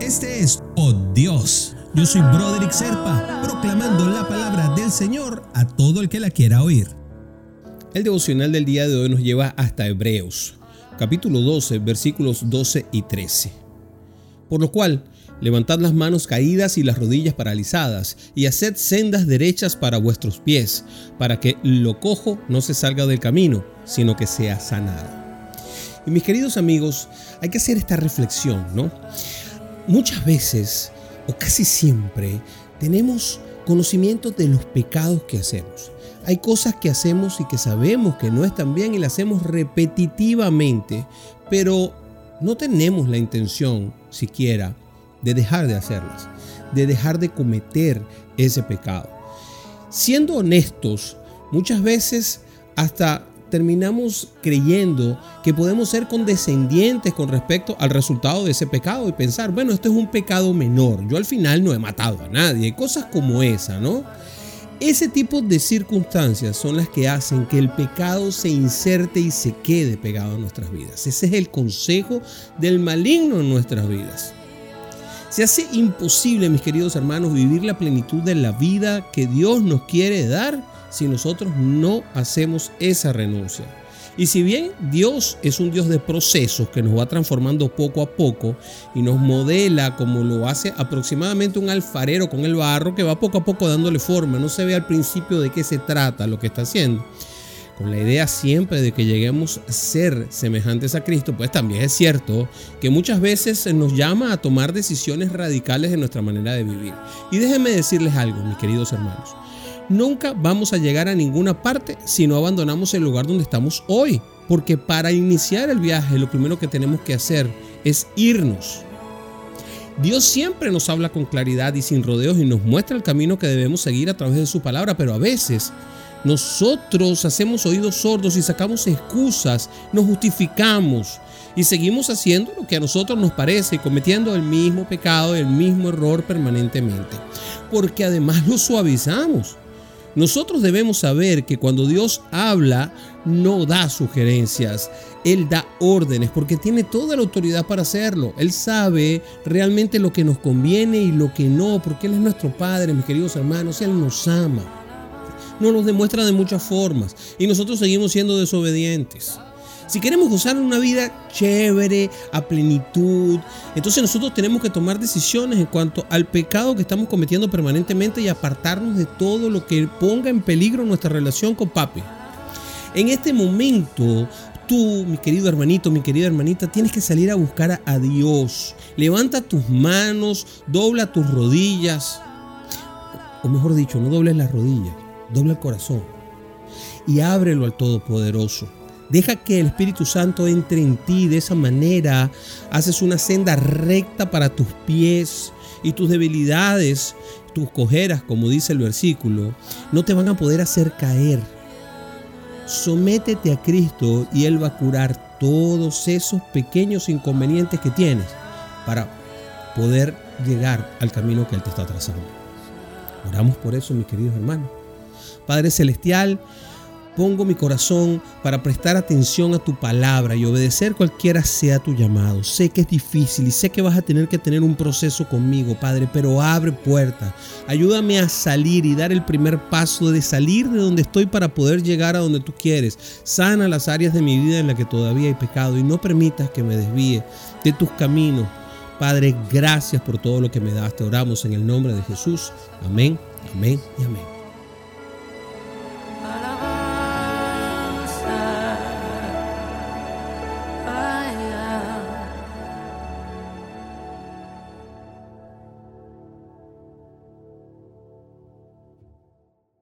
Este es Oh Dios. Yo soy Broderick Serpa, proclamando la palabra del Señor a todo el que la quiera oír. El devocional del día de hoy nos lleva hasta Hebreos, capítulo 12, versículos 12 y 13. Por lo cual, levantad las manos caídas y las rodillas paralizadas, y haced sendas derechas para vuestros pies, para que lo cojo no se salga del camino, sino que sea sanado. Y mis queridos amigos, hay que hacer esta reflexión, ¿no? Muchas veces, o casi siempre, tenemos conocimiento de los pecados que hacemos. Hay cosas que hacemos y que sabemos que no están bien y las hacemos repetitivamente, pero no tenemos la intención siquiera de dejar de hacerlas, de dejar de cometer ese pecado. Siendo honestos, muchas veces hasta terminamos creyendo que podemos ser condescendientes con respecto al resultado de ese pecado y pensar, bueno, esto es un pecado menor, yo al final no he matado a nadie, cosas como esa, ¿no? Ese tipo de circunstancias son las que hacen que el pecado se inserte y se quede pegado en nuestras vidas. Ese es el consejo del maligno en nuestras vidas. Se hace imposible, mis queridos hermanos, vivir la plenitud de la vida que Dios nos quiere dar si nosotros no hacemos esa renuncia. Y si bien Dios es un Dios de procesos que nos va transformando poco a poco y nos modela como lo hace aproximadamente un alfarero con el barro que va poco a poco dándole forma, no se ve al principio de qué se trata lo que está haciendo. Con la idea siempre de que lleguemos a ser semejantes a Cristo, pues también es cierto que muchas veces nos llama a tomar decisiones radicales en nuestra manera de vivir. Y déjenme decirles algo, mis queridos hermanos nunca vamos a llegar a ninguna parte si no abandonamos el lugar donde estamos hoy. Porque para iniciar el viaje lo primero que tenemos que hacer es irnos. Dios siempre nos habla con claridad y sin rodeos y nos muestra el camino que debemos seguir a través de su palabra, pero a veces nosotros hacemos oídos sordos y sacamos excusas, nos justificamos y seguimos haciendo lo que a nosotros nos parece, cometiendo el mismo pecado, el mismo error permanentemente, porque además lo suavizamos. Nosotros debemos saber que cuando Dios habla, no da sugerencias, Él da órdenes porque tiene toda la autoridad para hacerlo. Él sabe realmente lo que nos conviene y lo que no, porque Él es nuestro Padre, mis queridos hermanos, Él nos ama. Nos lo demuestra de muchas formas y nosotros seguimos siendo desobedientes. Si queremos gozar una vida chévere, a plenitud, entonces nosotros tenemos que tomar decisiones en cuanto al pecado que estamos cometiendo permanentemente y apartarnos de todo lo que ponga en peligro nuestra relación con papi. En este momento, tú, mi querido hermanito, mi querida hermanita, tienes que salir a buscar a Dios. Levanta tus manos, dobla tus rodillas. O mejor dicho, no dobles las rodillas, dobla el corazón. Y ábrelo al Todopoderoso. Deja que el Espíritu Santo entre en ti. De esa manera haces una senda recta para tus pies y tus debilidades, tus cojeras, como dice el versículo, no te van a poder hacer caer. Sométete a Cristo y Él va a curar todos esos pequeños inconvenientes que tienes para poder llegar al camino que Él te está trazando. Oramos por eso, mis queridos hermanos. Padre Celestial, Pongo mi corazón para prestar atención a tu palabra y obedecer cualquiera sea tu llamado. Sé que es difícil y sé que vas a tener que tener un proceso conmigo, Padre, pero abre puertas. Ayúdame a salir y dar el primer paso de salir de donde estoy para poder llegar a donde tú quieres. Sana las áreas de mi vida en las que todavía hay pecado y no permitas que me desvíe de tus caminos. Padre, gracias por todo lo que me das. Te oramos en el nombre de Jesús. Amén, amén y amén.